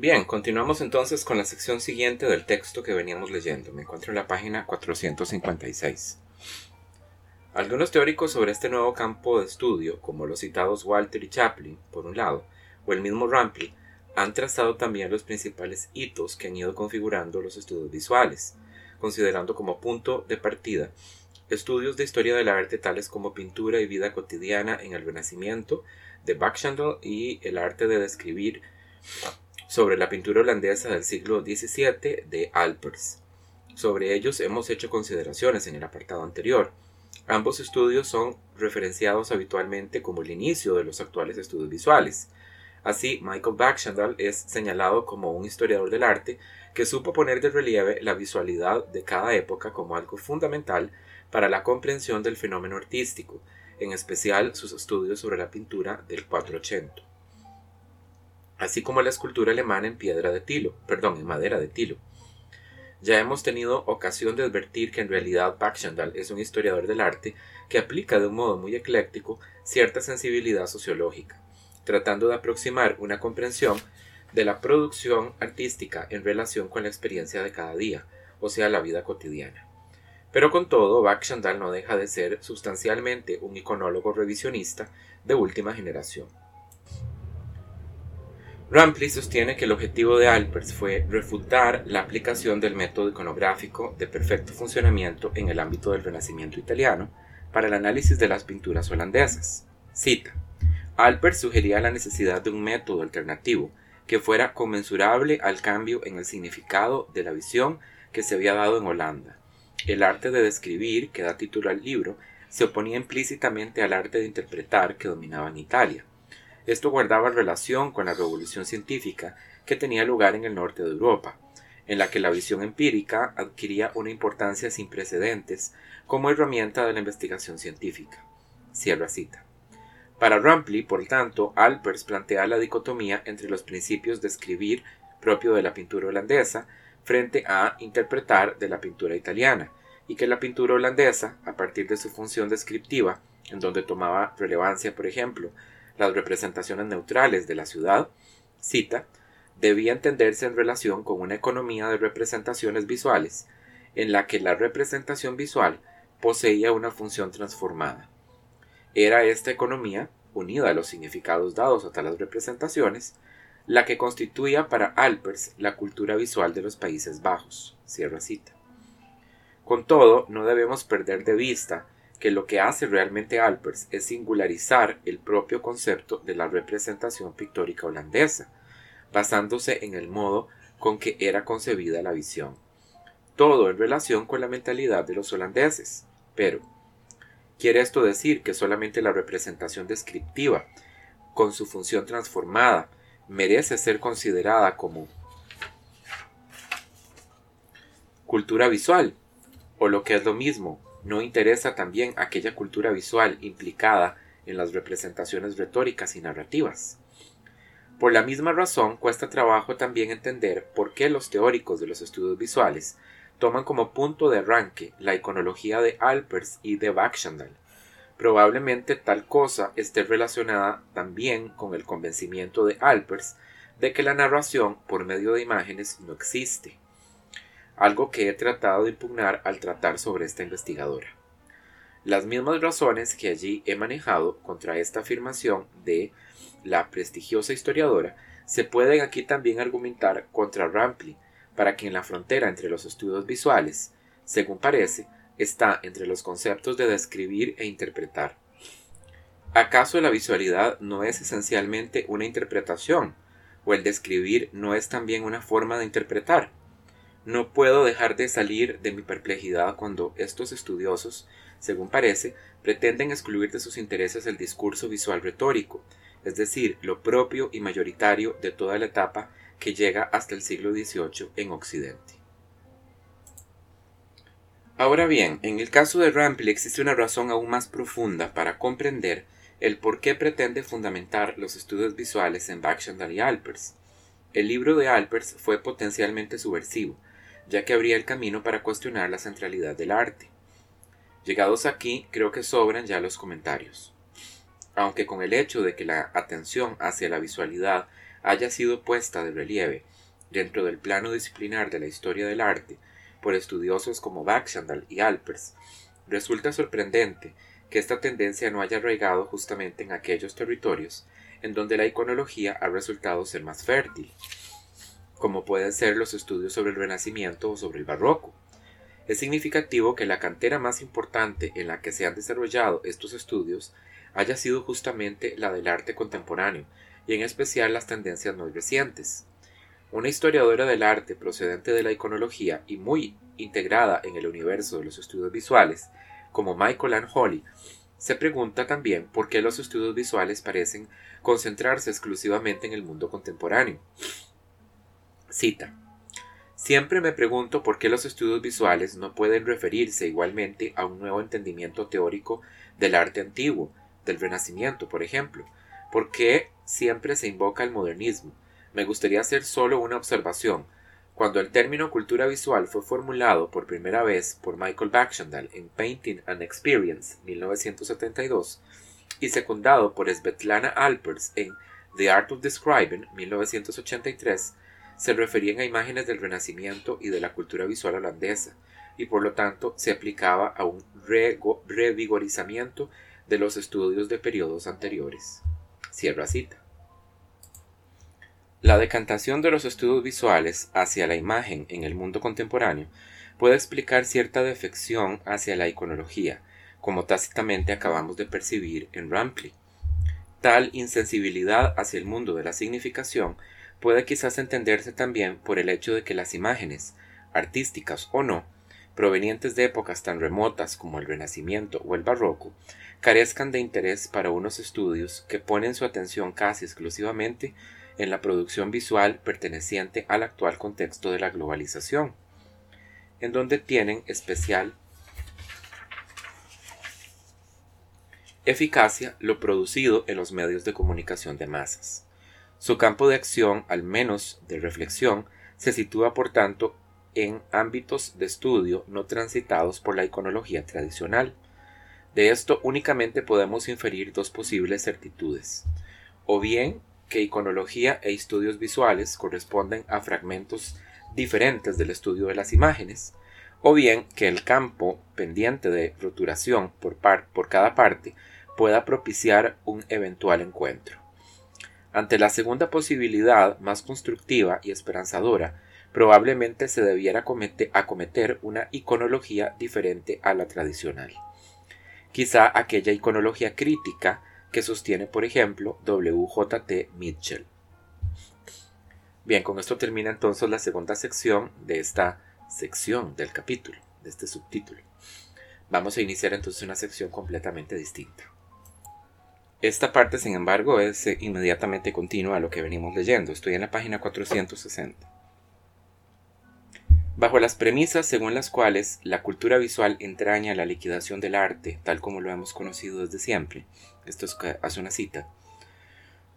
Bien, continuamos entonces con la sección siguiente del texto que veníamos leyendo. Me encuentro en la página 456. Algunos teóricos sobre este nuevo campo de estudio, como los citados Walter y Chaplin, por un lado, o el mismo Rampli, han trazado también los principales hitos que han ido configurando los estudios visuales, considerando como punto de partida estudios de historia del arte tales como pintura y vida cotidiana en el Renacimiento de Baxandall y el arte de describir sobre la pintura holandesa del siglo XVII de Alpers. Sobre ellos hemos hecho consideraciones en el apartado anterior. Ambos estudios son referenciados habitualmente como el inicio de los actuales estudios visuales. Así, Michael Baxandall es señalado como un historiador del arte que supo poner de relieve la visualidad de cada época como algo fundamental para la comprensión del fenómeno artístico, en especial sus estudios sobre la pintura del 480, así como la escultura alemana en piedra de tilo, perdón, en madera de tilo. Ya hemos tenido ocasión de advertir que en realidad Baxandall es un historiador del arte que aplica de un modo muy ecléctico cierta sensibilidad sociológica, tratando de aproximar una comprensión de la producción artística en relación con la experiencia de cada día, o sea, la vida cotidiana. Pero con todo, Baxandall no deja de ser sustancialmente un iconólogo revisionista de última generación. Rampley sostiene que el objetivo de Alpers fue refutar la aplicación del método iconográfico de perfecto funcionamiento en el ámbito del Renacimiento italiano para el análisis de las pinturas holandesas. Cita. Alpers sugería la necesidad de un método alternativo que fuera conmensurable al cambio en el significado de la visión que se había dado en Holanda el arte de describir, que da título al libro, se oponía implícitamente al arte de interpretar que dominaba en Italia. Esto guardaba relación con la revolución científica que tenía lugar en el norte de Europa, en la que la visión empírica adquiría una importancia sin precedentes como herramienta de la investigación científica. Cierra cita. Para Rampley, por tanto, Alpers plantea la dicotomía entre los principios de escribir propio de la pintura holandesa frente a interpretar de la pintura italiana, y que la pintura holandesa, a partir de su función descriptiva, en donde tomaba relevancia, por ejemplo, las representaciones neutrales de la ciudad, cita, debía entenderse en relación con una economía de representaciones visuales, en la que la representación visual poseía una función transformada. Era esta economía, unida a los significados dados a tales representaciones, la que constituía para Alpers la cultura visual de los Países Bajos. Cierra cita. Con todo, no debemos perder de vista que lo que hace realmente Alpers es singularizar el propio concepto de la representación pictórica holandesa, basándose en el modo con que era concebida la visión. Todo en relación con la mentalidad de los holandeses. Pero, ¿quiere esto decir que solamente la representación descriptiva, con su función transformada, merece ser considerada como cultura visual, o lo que es lo mismo, no interesa también aquella cultura visual implicada en las representaciones retóricas y narrativas. Por la misma razón, cuesta trabajo también entender por qué los teóricos de los estudios visuales toman como punto de arranque la iconología de Alpers y de Baxandall, Probablemente tal cosa esté relacionada también con el convencimiento de Alpers de que la narración por medio de imágenes no existe, algo que he tratado de impugnar al tratar sobre esta investigadora. Las mismas razones que allí he manejado contra esta afirmación de la prestigiosa historiadora se pueden aquí también argumentar contra Rampley, para que en la frontera entre los estudios visuales, según parece, está entre los conceptos de describir e interpretar. ¿Acaso la visualidad no es esencialmente una interpretación? ¿O el describir no es también una forma de interpretar? No puedo dejar de salir de mi perplejidad cuando estos estudiosos, según parece, pretenden excluir de sus intereses el discurso visual retórico, es decir, lo propio y mayoritario de toda la etapa que llega hasta el siglo XVIII en Occidente. Ahora bien, en el caso de Rampel existe una razón aún más profunda para comprender el por qué pretende fundamentar los estudios visuales en Baxandall y Alpers. El libro de Alpers fue potencialmente subversivo, ya que abría el camino para cuestionar la centralidad del arte. Llegados aquí, creo que sobran ya los comentarios. Aunque con el hecho de que la atención hacia la visualidad haya sido puesta de relieve dentro del plano disciplinar de la historia del arte por estudiosos como Baxandal y Alpers, resulta sorprendente que esta tendencia no haya arraigado justamente en aquellos territorios en donde la iconología ha resultado ser más fértil, como pueden ser los estudios sobre el Renacimiento o sobre el Barroco. Es significativo que la cantera más importante en la que se han desarrollado estos estudios haya sido justamente la del arte contemporáneo, y en especial las tendencias más recientes. Una historiadora del arte procedente de la iconología y muy integrada en el universo de los estudios visuales, como Michael Ann Holly, se pregunta también por qué los estudios visuales parecen concentrarse exclusivamente en el mundo contemporáneo. Cita. Siempre me pregunto por qué los estudios visuales no pueden referirse igualmente a un nuevo entendimiento teórico del arte antiguo, del Renacimiento, por ejemplo. ¿Por qué siempre se invoca el modernismo? Me gustaría hacer solo una observación. Cuando el término cultura visual fue formulado por primera vez por Michael Baxandal en Painting and Experience 1972 y secundado por Svetlana Alpers en The Art of Describing 1983, se referían a imágenes del Renacimiento y de la cultura visual holandesa, y por lo tanto se aplicaba a un revigorizamiento de los estudios de periodos anteriores. Cierra cita. La decantación de los estudios visuales hacia la imagen en el mundo contemporáneo puede explicar cierta defección hacia la iconología, como tácitamente acabamos de percibir en Rampley. Tal insensibilidad hacia el mundo de la significación puede quizás entenderse también por el hecho de que las imágenes, artísticas o no, provenientes de épocas tan remotas como el Renacimiento o el Barroco, carezcan de interés para unos estudios que ponen su atención casi exclusivamente en la producción visual perteneciente al actual contexto de la globalización, en donde tienen especial eficacia lo producido en los medios de comunicación de masas. Su campo de acción, al menos de reflexión, se sitúa por tanto en ámbitos de estudio no transitados por la iconología tradicional. De esto únicamente podemos inferir dos posibles certitudes. O bien que iconología e estudios visuales corresponden a fragmentos diferentes del estudio de las imágenes, o bien que el campo pendiente de roturación por, por cada parte pueda propiciar un eventual encuentro. Ante la segunda posibilidad, más constructiva y esperanzadora, probablemente se debiera acometer una iconología diferente a la tradicional. Quizá aquella iconología crítica que sostiene, por ejemplo, W.J.T. Mitchell. Bien, con esto termina entonces la segunda sección de esta sección del capítulo, de este subtítulo. Vamos a iniciar entonces una sección completamente distinta. Esta parte, sin embargo, es inmediatamente continua a lo que venimos leyendo. Estoy en la página 460. Bajo las premisas según las cuales la cultura visual entraña la liquidación del arte, tal como lo hemos conocido desde siempre, esto es, hace una cita,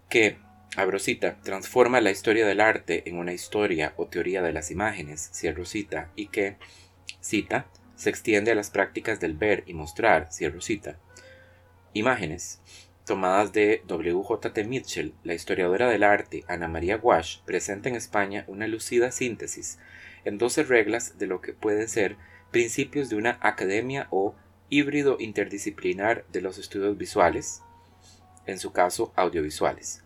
que, abro cita, transforma la historia del arte en una historia o teoría de las imágenes, cierro cita, y que, cita, se extiende a las prácticas del ver y mostrar, cierro cita. Imágenes, tomadas de W.J.T. Mitchell, la historiadora del arte Ana María Wash, presenta en España una lucida síntesis en 12 reglas de lo que pueden ser principios de una academia o híbrido interdisciplinar de los estudios visuales, en su caso audiovisuales.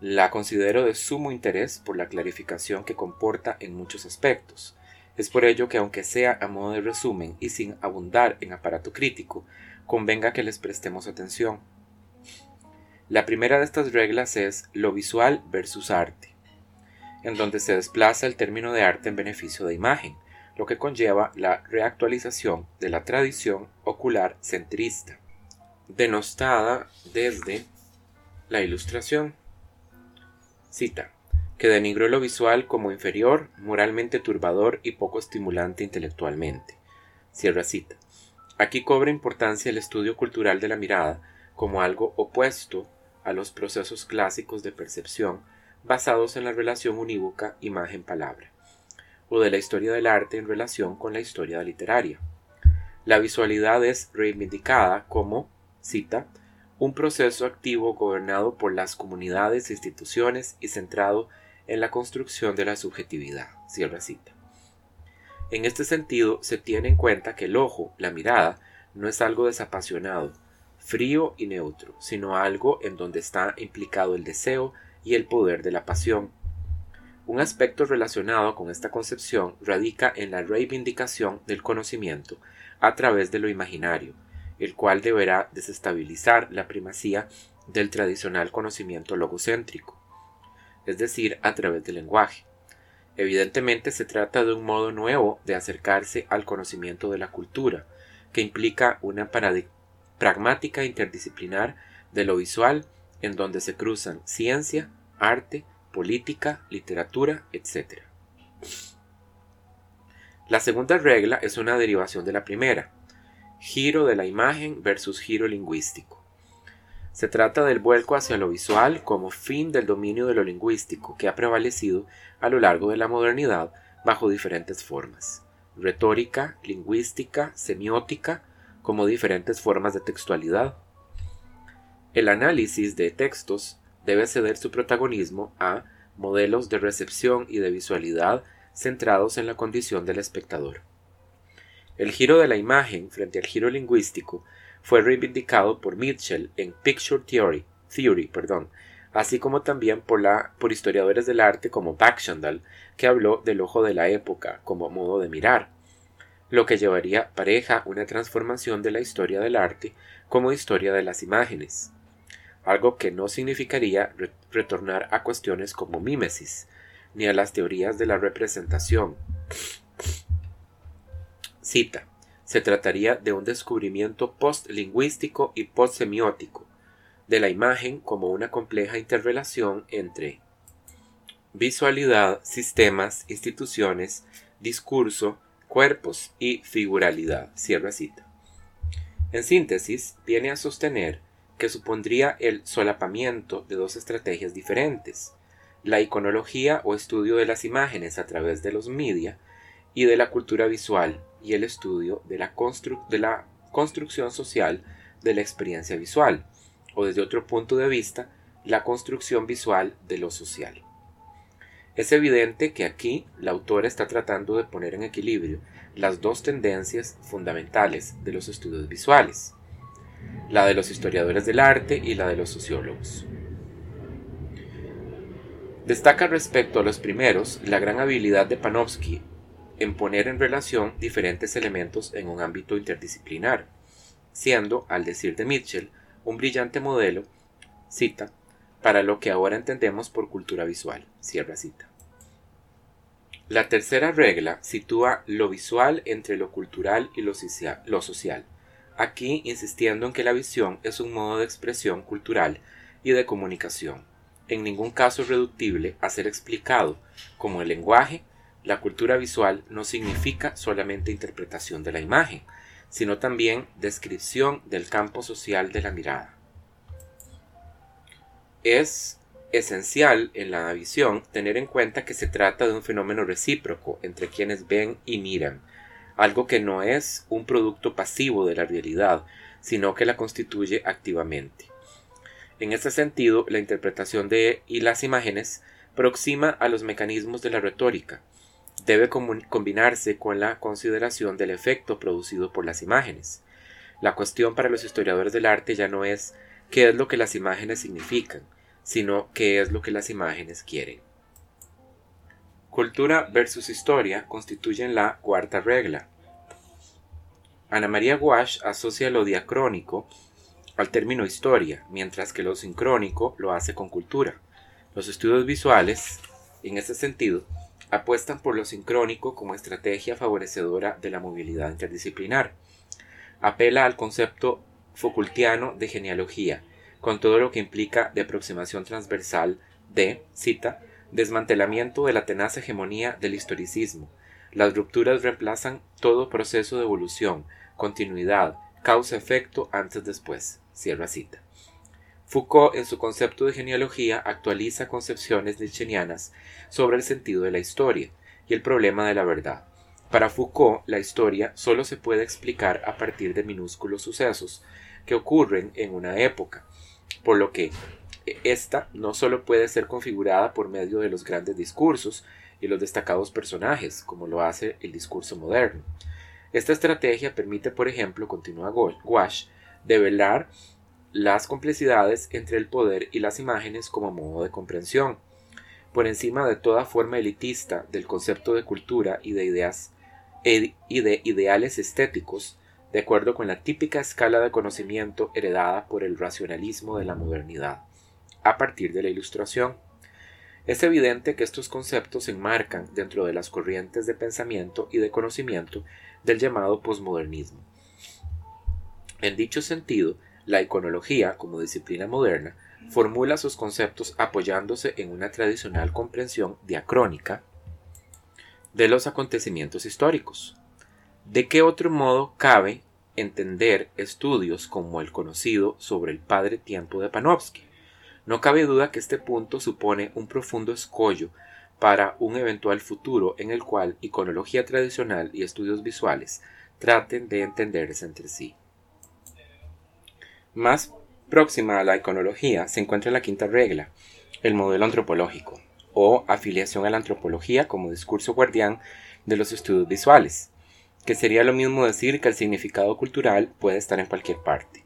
La considero de sumo interés por la clarificación que comporta en muchos aspectos. Es por ello que aunque sea a modo de resumen y sin abundar en aparato crítico, convenga que les prestemos atención. La primera de estas reglas es lo visual versus arte en donde se desplaza el término de arte en beneficio de imagen, lo que conlleva la reactualización de la tradición ocular centrista, denostada desde la ilustración. Cita, que denigró lo visual como inferior, moralmente turbador y poco estimulante intelectualmente. Cierra cita. Aquí cobra importancia el estudio cultural de la mirada como algo opuesto a los procesos clásicos de percepción basados en la relación unívoca imagen-palabra, o de la historia del arte en relación con la historia literaria. La visualidad es reivindicada como, cita, un proceso activo gobernado por las comunidades instituciones y centrado en la construcción de la subjetividad. Cierra cita. En este sentido, se tiene en cuenta que el ojo, la mirada, no es algo desapasionado, frío y neutro, sino algo en donde está implicado el deseo y el poder de la pasión. Un aspecto relacionado con esta concepción radica en la reivindicación del conocimiento a través de lo imaginario, el cual deberá desestabilizar la primacía del tradicional conocimiento logocéntrico, es decir, a través del lenguaje. Evidentemente se trata de un modo nuevo de acercarse al conocimiento de la cultura, que implica una pragmática interdisciplinar de lo visual en donde se cruzan ciencia, arte, política, literatura, etc. La segunda regla es una derivación de la primera, giro de la imagen versus giro lingüístico. Se trata del vuelco hacia lo visual como fin del dominio de lo lingüístico que ha prevalecido a lo largo de la modernidad bajo diferentes formas. Retórica, lingüística, semiótica, como diferentes formas de textualidad. El análisis de textos debe ceder su protagonismo a modelos de recepción y de visualidad centrados en la condición del espectador. El giro de la imagen frente al giro lingüístico fue reivindicado por Mitchell en Picture Theory, Theory perdón, así como también por, la, por historiadores del arte como Baxendale, que habló del ojo de la época como modo de mirar, lo que llevaría pareja una transformación de la historia del arte como historia de las imágenes, algo que no significaría retornar a cuestiones como mímesis, ni a las teorías de la representación, Cita. Se trataría de un descubrimiento postlingüístico y postsemiótico de la imagen como una compleja interrelación entre visualidad, sistemas, instituciones, discurso, cuerpos y figuralidad. Cierra cita. En síntesis, viene a sostener que supondría el solapamiento de dos estrategias diferentes, la iconología o estudio de las imágenes a través de los media y de la cultura visual y el estudio de la, de la construcción social de la experiencia visual, o desde otro punto de vista, la construcción visual de lo social. Es evidente que aquí la autora está tratando de poner en equilibrio las dos tendencias fundamentales de los estudios visuales, la de los historiadores del arte y la de los sociólogos. Destaca respecto a los primeros la gran habilidad de Panofsky en poner en relación diferentes elementos en un ámbito interdisciplinar, siendo, al decir de Mitchell, un brillante modelo, cita, para lo que ahora entendemos por cultura visual, cierra cita. La tercera regla sitúa lo visual entre lo cultural y lo social, aquí insistiendo en que la visión es un modo de expresión cultural y de comunicación, en ningún caso reductible a ser explicado como el lenguaje la cultura visual no significa solamente interpretación de la imagen, sino también descripción del campo social de la mirada. Es esencial en la visión tener en cuenta que se trata de un fenómeno recíproco entre quienes ven y miran, algo que no es un producto pasivo de la realidad, sino que la constituye activamente. En este sentido, la interpretación de y las imágenes proxima a los mecanismos de la retórica, debe combinarse con la consideración del efecto producido por las imágenes. La cuestión para los historiadores del arte ya no es qué es lo que las imágenes significan, sino qué es lo que las imágenes quieren. Cultura versus historia constituyen la cuarta regla. Ana María Guash asocia lo diacrónico al término historia, mientras que lo sincrónico lo hace con cultura. Los estudios visuales, en este sentido, apuestan por lo sincrónico como estrategia favorecedora de la movilidad interdisciplinar. Apela al concepto Foucaultiano de genealogía, con todo lo que implica de aproximación transversal de, cita, desmantelamiento de la tenaz hegemonía del historicismo. Las rupturas reemplazan todo proceso de evolución, continuidad, causa-efecto antes-después. Cierra cita. Foucault, en su concepto de genealogía, actualiza concepciones nietzscheanas sobre el sentido de la historia y el problema de la verdad. Para Foucault, la historia solo se puede explicar a partir de minúsculos sucesos, que ocurren en una época, por lo que esta no solo puede ser configurada por medio de los grandes discursos y los destacados personajes, como lo hace el discurso moderno. Esta estrategia permite, por ejemplo, continúa Wash, develar las complejidades entre el poder y las imágenes como modo de comprensión, por encima de toda forma elitista del concepto de cultura y de ideas y de ideales estéticos, de acuerdo con la típica escala de conocimiento heredada por el racionalismo de la modernidad, a partir de la Ilustración. Es evidente que estos conceptos se enmarcan dentro de las corrientes de pensamiento y de conocimiento del llamado posmodernismo. En dicho sentido, la iconología, como disciplina moderna, formula sus conceptos apoyándose en una tradicional comprensión diacrónica de los acontecimientos históricos. ¿De qué otro modo cabe entender estudios como el conocido sobre el padre tiempo de Panofsky? No cabe duda que este punto supone un profundo escollo para un eventual futuro en el cual iconología tradicional y estudios visuales traten de entenderse entre sí. Más próxima a la iconología se encuentra la quinta regla, el modelo antropológico, o afiliación a la antropología como discurso guardián de los estudios visuales, que sería lo mismo decir que el significado cultural puede estar en cualquier parte.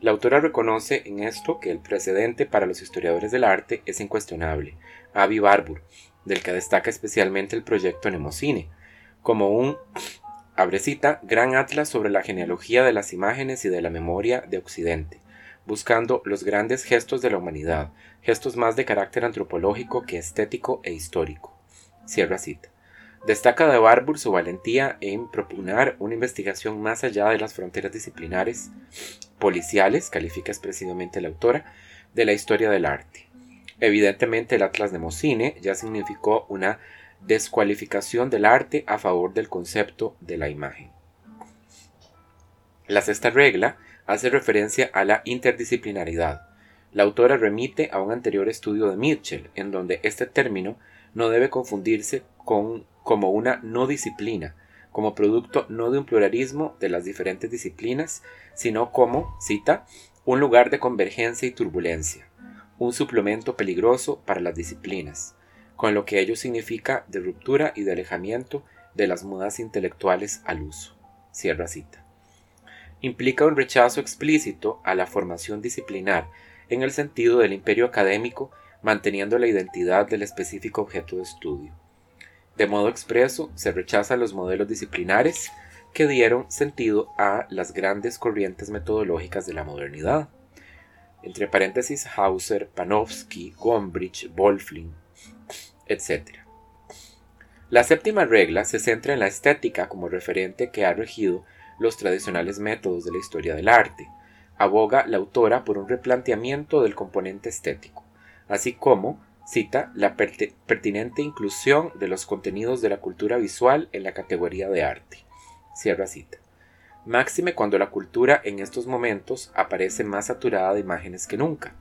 La autora reconoce en esto que el precedente para los historiadores del arte es incuestionable, Avi Barbour, del que destaca especialmente el proyecto Nemocine, como un Abrecita, gran atlas sobre la genealogía de las imágenes y de la memoria de Occidente, buscando los grandes gestos de la humanidad, gestos más de carácter antropológico que estético e histórico. Cierra cita. Destaca de Barbour su valentía en propugnar una investigación más allá de las fronteras disciplinares, policiales, califica expresivamente la autora, de la historia del arte. Evidentemente el Atlas de Mocine ya significó una descualificación del arte a favor del concepto de la imagen. La sexta regla hace referencia a la interdisciplinaridad. La autora remite a un anterior estudio de Mitchell, en donde este término no debe confundirse con como una no disciplina, como producto no de un pluralismo de las diferentes disciplinas, sino como, cita, un lugar de convergencia y turbulencia, un suplemento peligroso para las disciplinas, con lo que ello significa de ruptura y de alejamiento de las modas intelectuales al uso. Cierra cita. Implica un rechazo explícito a la formación disciplinar en el sentido del imperio académico manteniendo la identidad del específico objeto de estudio. De modo expreso, se rechazan los modelos disciplinares que dieron sentido a las grandes corrientes metodológicas de la modernidad. Entre paréntesis, Hauser, Panofsky, Gombrich, Wolfling, etc. La séptima regla se centra en la estética como referente que ha regido los tradicionales métodos de la historia del arte. Aboga la autora por un replanteamiento del componente estético, así como cita la pertinente inclusión de los contenidos de la cultura visual en la categoría de arte. Cierra cita. Máxime cuando la cultura en estos momentos aparece más saturada de imágenes que nunca.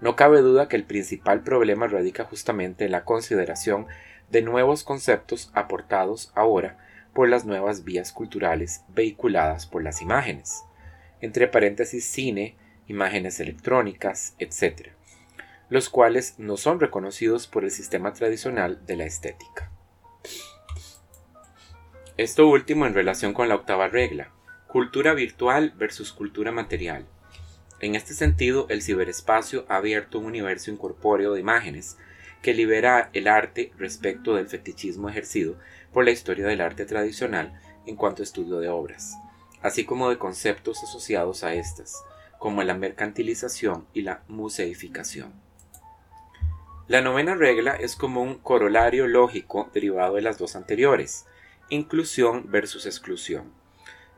No cabe duda que el principal problema radica justamente en la consideración de nuevos conceptos aportados ahora por las nuevas vías culturales vehiculadas por las imágenes, entre paréntesis cine, imágenes electrónicas, etc., los cuales no son reconocidos por el sistema tradicional de la estética. Esto último en relación con la octava regla, cultura virtual versus cultura material. En este sentido, el ciberespacio ha abierto un universo incorpóreo de imágenes que libera el arte respecto del fetichismo ejercido por la historia del arte tradicional en cuanto a estudio de obras, así como de conceptos asociados a estas, como la mercantilización y la museificación. La novena regla es como un corolario lógico derivado de las dos anteriores, inclusión versus exclusión,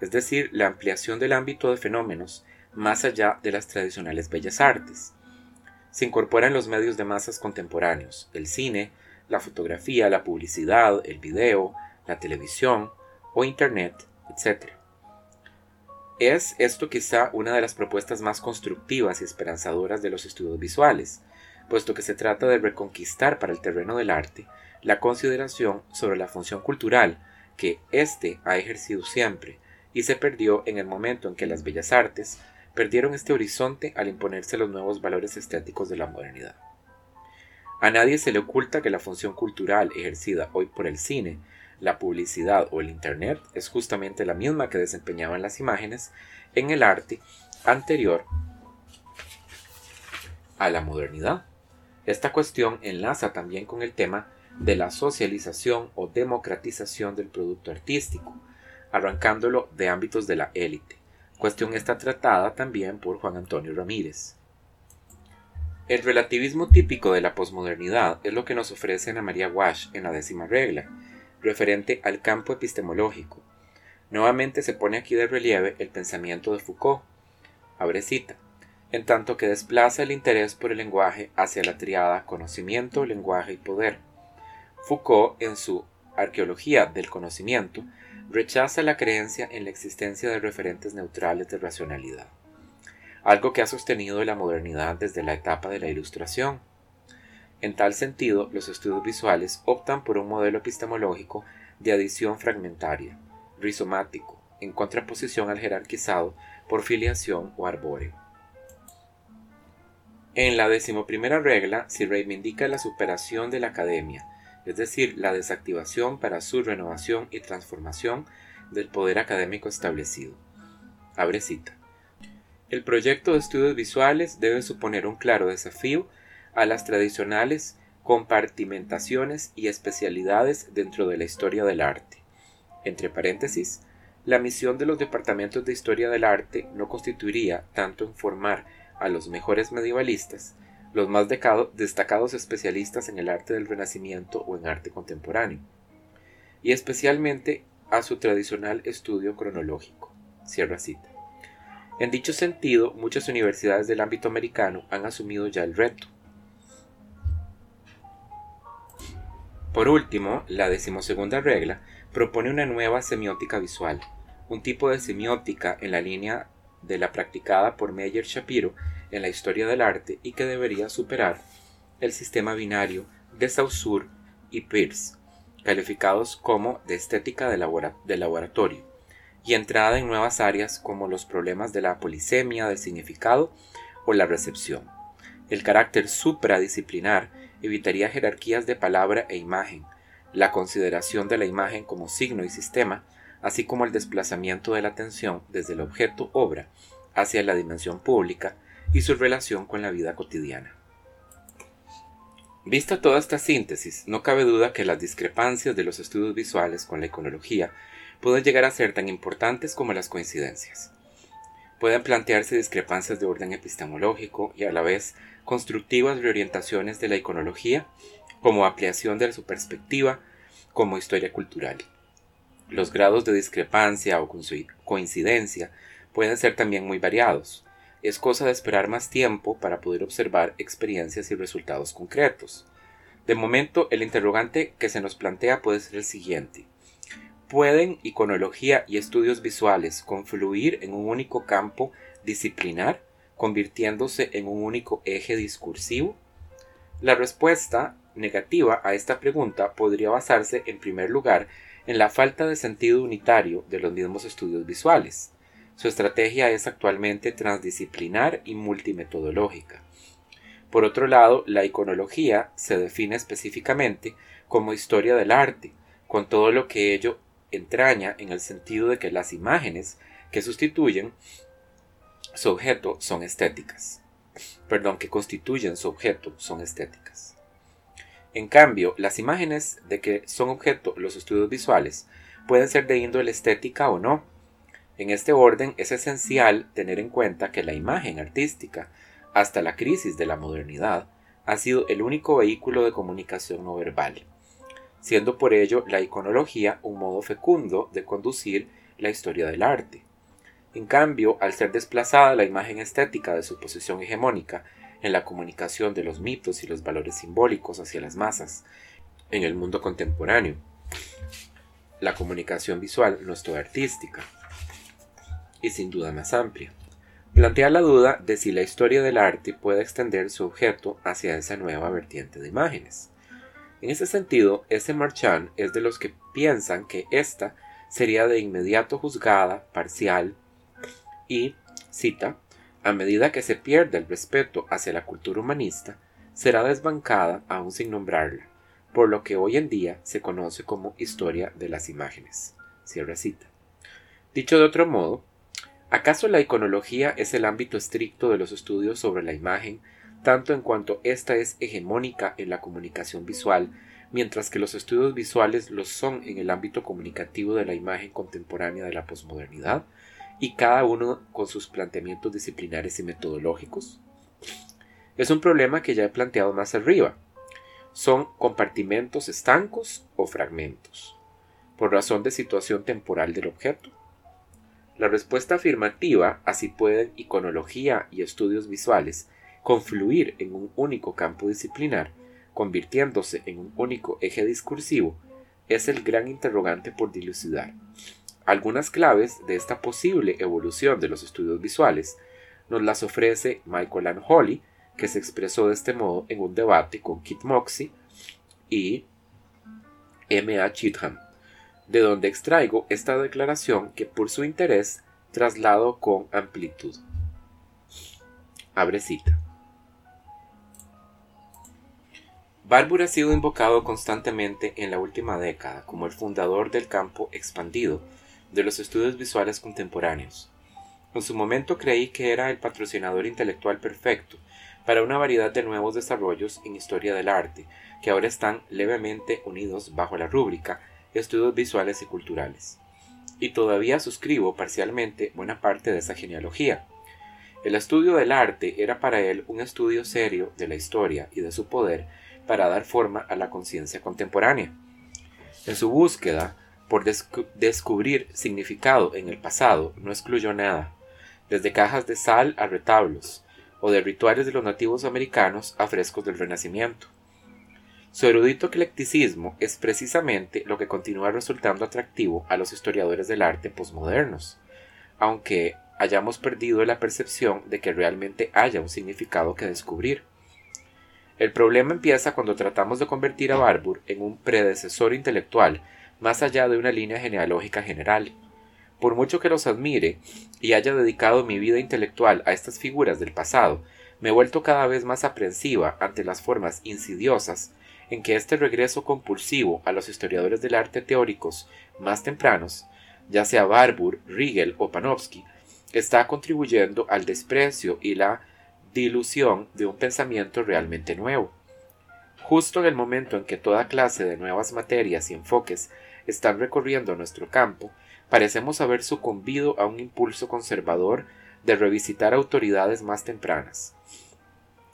es decir, la ampliación del ámbito de fenómenos más allá de las tradicionales bellas artes. Se incorporan los medios de masas contemporáneos, el cine, la fotografía, la publicidad, el video, la televisión o Internet, etc. Es esto quizá una de las propuestas más constructivas y esperanzadoras de los estudios visuales, puesto que se trata de reconquistar para el terreno del arte la consideración sobre la función cultural que éste ha ejercido siempre y se perdió en el momento en que las bellas artes perdieron este horizonte al imponerse los nuevos valores estéticos de la modernidad. A nadie se le oculta que la función cultural ejercida hoy por el cine, la publicidad o el Internet es justamente la misma que desempeñaban las imágenes en el arte anterior a la modernidad. Esta cuestión enlaza también con el tema de la socialización o democratización del producto artístico, arrancándolo de ámbitos de la élite. Cuestión está tratada también por Juan Antonio Ramírez. El relativismo típico de la posmodernidad es lo que nos ofrece Ana María Wash en la décima regla, referente al campo epistemológico. Nuevamente se pone aquí de relieve el pensamiento de Foucault, abre cita, en tanto que desplaza el interés por el lenguaje hacia la triada conocimiento, lenguaje y poder. Foucault, en su Arqueología del Conocimiento, rechaza la creencia en la existencia de referentes neutrales de racionalidad, algo que ha sostenido la modernidad desde la etapa de la Ilustración. En tal sentido, los estudios visuales optan por un modelo epistemológico de adición fragmentaria, rizomático, en contraposición al jerarquizado por filiación o arbóreo. En la decimoprimera regla se reivindica la superación de la academia, es decir, la desactivación para su renovación y transformación del poder académico establecido. Abre cita. El proyecto de estudios visuales debe suponer un claro desafío a las tradicionales compartimentaciones y especialidades dentro de la historia del arte. Entre paréntesis, la misión de los departamentos de historia del arte no constituiría tanto en formar a los mejores medievalistas, los más destacados especialistas en el arte del Renacimiento o en arte contemporáneo, y especialmente a su tradicional estudio cronológico. Cierra cita. En dicho sentido, muchas universidades del ámbito americano han asumido ya el reto. Por último, la decimosegunda regla propone una nueva semiótica visual, un tipo de semiótica en la línea de la practicada por Meyer Shapiro en la historia del arte y que debería superar el sistema binario de Saussure y Peirce, calificados como de estética de, laboratorio, y entrada en nuevas áreas como los problemas de la polisemia del significado o la recepción. El carácter supradisciplinar evitaría jerarquías de palabra e imagen, la consideración de la imagen como signo y sistema, así como el desplazamiento de la atención desde el objeto obra hacia la dimensión pública y su relación con la vida cotidiana. Vista toda esta síntesis, no cabe duda que las discrepancias de los estudios visuales con la iconología pueden llegar a ser tan importantes como las coincidencias. Pueden plantearse discrepancias de orden epistemológico y a la vez constructivas reorientaciones de la iconología como ampliación de su perspectiva como historia cultural. Los grados de discrepancia o coincidencia pueden ser también muy variados. Es cosa de esperar más tiempo para poder observar experiencias y resultados concretos. De momento, el interrogante que se nos plantea puede ser el siguiente. ¿Pueden iconología y estudios visuales confluir en un único campo disciplinar, convirtiéndose en un único eje discursivo? La respuesta negativa a esta pregunta podría basarse, en primer lugar, en la falta de sentido unitario de los mismos estudios visuales. Su estrategia es actualmente transdisciplinar y multimetodológica. Por otro lado, la iconología se define específicamente como historia del arte, con todo lo que ello entraña en el sentido de que las imágenes que sustituyen su objeto son estéticas. Perdón, que constituyen su objeto son estéticas. En cambio, las imágenes de que son objeto los estudios visuales pueden ser de índole estética o no. En este orden es esencial tener en cuenta que la imagen artística, hasta la crisis de la modernidad, ha sido el único vehículo de comunicación no verbal, siendo por ello la iconología un modo fecundo de conducir la historia del arte. En cambio, al ser desplazada la imagen estética de su posición hegemónica en la comunicación de los mitos y los valores simbólicos hacia las masas en el mundo contemporáneo. La comunicación visual no es toda artística y sin duda más amplia. Plantea la duda de si la historia del arte puede extender su objeto hacia esa nueva vertiente de imágenes. En ese sentido, ese Marchand es de los que piensan que ésta sería de inmediato juzgada, parcial y, cita, a medida que se pierde el respeto hacia la cultura humanista, será desbancada aún sin nombrarla, por lo que hoy en día se conoce como historia de las imágenes. Cierra cita. Dicho de otro modo, ¿acaso la iconología es el ámbito estricto de los estudios sobre la imagen, tanto en cuanto ésta es hegemónica en la comunicación visual, mientras que los estudios visuales lo son en el ámbito comunicativo de la imagen contemporánea de la posmodernidad, y cada uno con sus planteamientos disciplinares y metodológicos? Es un problema que ya he planteado más arriba. Son compartimentos estancos o fragmentos, por razón de situación temporal del objeto. La respuesta afirmativa, así pueden iconología y estudios visuales confluir en un único campo disciplinar, convirtiéndose en un único eje discursivo, es el gran interrogante por dilucidar. Algunas claves de esta posible evolución de los estudios visuales nos las ofrece Michael Ann Holly, que se expresó de este modo en un debate con Kit Moxie y M. A. Chitham, de donde extraigo esta declaración que por su interés traslado con amplitud. Abre cita. Barbour ha sido invocado constantemente en la última década como el fundador del campo expandido de los estudios visuales contemporáneos. En su momento creí que era el patrocinador intelectual perfecto para una variedad de nuevos desarrollos en historia del arte, que ahora están levemente unidos bajo la rúbrica Estudios Visuales y Culturales. Y todavía suscribo parcialmente buena parte de esa genealogía. El estudio del arte era para él un estudio serio de la historia y de su poder para dar forma a la conciencia contemporánea. En su búsqueda por descubrir significado en el pasado, no excluyó nada, desde cajas de sal a retablos, o de rituales de los nativos americanos a frescos del Renacimiento. Su erudito eclecticismo es precisamente lo que continúa resultando atractivo a los historiadores del arte posmodernos, aunque hayamos perdido la percepción de que realmente haya un significado que descubrir. El problema empieza cuando tratamos de convertir a Barbour en un predecesor intelectual más allá de una línea genealógica general. Por mucho que los admire y haya dedicado mi vida intelectual a estas figuras del pasado, me he vuelto cada vez más aprensiva ante las formas insidiosas en que este regreso compulsivo a los historiadores del arte teóricos más tempranos, ya sea Barbour, Riegel o Panofsky, está contribuyendo al desprecio y la dilución de un pensamiento realmente nuevo. Justo en el momento en que toda clase de nuevas materias y enfoques están recorriendo nuestro campo, parecemos haber sucumbido a un impulso conservador de revisitar autoridades más tempranas,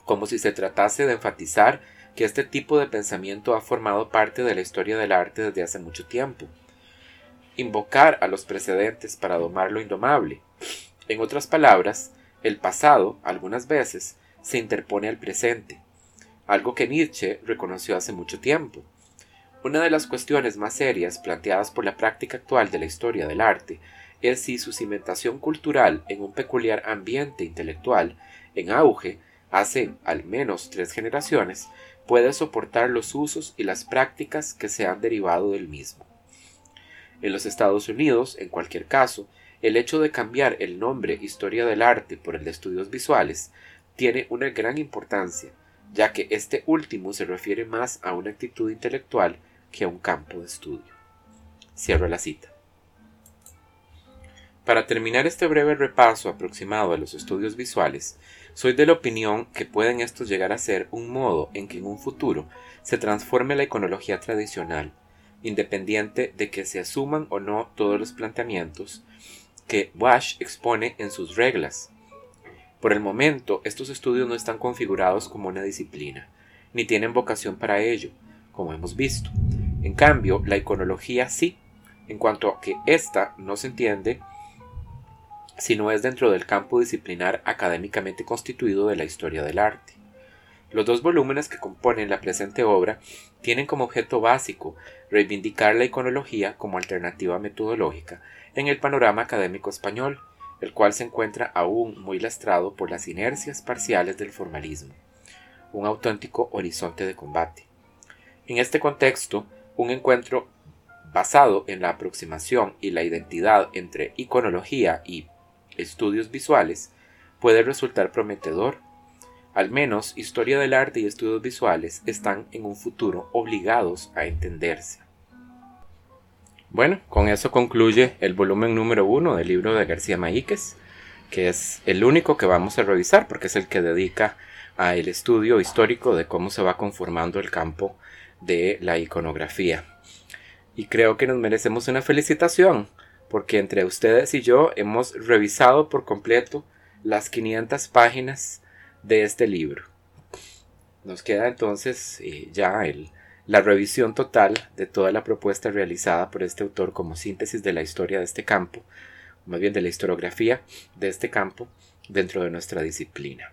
como si se tratase de enfatizar que este tipo de pensamiento ha formado parte de la historia del arte desde hace mucho tiempo. Invocar a los precedentes para domar lo indomable. En otras palabras, el pasado, algunas veces, se interpone al presente, algo que Nietzsche reconoció hace mucho tiempo. Una de las cuestiones más serias planteadas por la práctica actual de la historia del arte es si su cimentación cultural en un peculiar ambiente intelectual en auge hace al menos tres generaciones puede soportar los usos y las prácticas que se han derivado del mismo. En los Estados Unidos, en cualquier caso, el hecho de cambiar el nombre Historia del Arte por el de Estudios Visuales tiene una gran importancia, ya que este último se refiere más a una actitud intelectual que a un campo de estudio. Cierro la cita. Para terminar este breve repaso aproximado a los estudios visuales, soy de la opinión que pueden estos llegar a ser un modo en que en un futuro se transforme la iconología tradicional, independiente de que se asuman o no todos los planteamientos que Wash expone en sus reglas. Por el momento, estos estudios no están configurados como una disciplina, ni tienen vocación para ello, como hemos visto. En cambio, la iconología sí, en cuanto a que ésta no se entiende si no es dentro del campo disciplinar académicamente constituido de la historia del arte. Los dos volúmenes que componen la presente obra tienen como objeto básico reivindicar la iconología como alternativa metodológica en el panorama académico español, el cual se encuentra aún muy lastrado por las inercias parciales del formalismo, un auténtico horizonte de combate. En este contexto, un encuentro basado en la aproximación y la identidad entre iconología y estudios visuales puede resultar prometedor. Al menos historia del arte y estudios visuales están en un futuro obligados a entenderse. Bueno, con eso concluye el volumen número uno del libro de García Maíquez, que es el único que vamos a revisar porque es el que dedica al estudio histórico de cómo se va conformando el campo de la iconografía. Y creo que nos merecemos una felicitación, porque entre ustedes y yo hemos revisado por completo las 500 páginas de este libro. Nos queda entonces eh, ya el, la revisión total de toda la propuesta realizada por este autor como síntesis de la historia de este campo, más bien de la historiografía de este campo dentro de nuestra disciplina.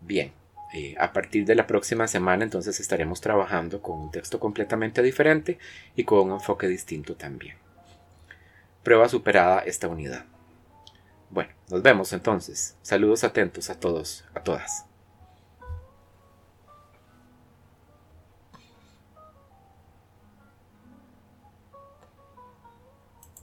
Bien, eh, a partir de la próxima semana entonces estaremos trabajando con un texto completamente diferente y con un enfoque distinto también. Prueba superada esta unidad. Bueno, nos vemos entonces. Saludos atentos a todos, a todas.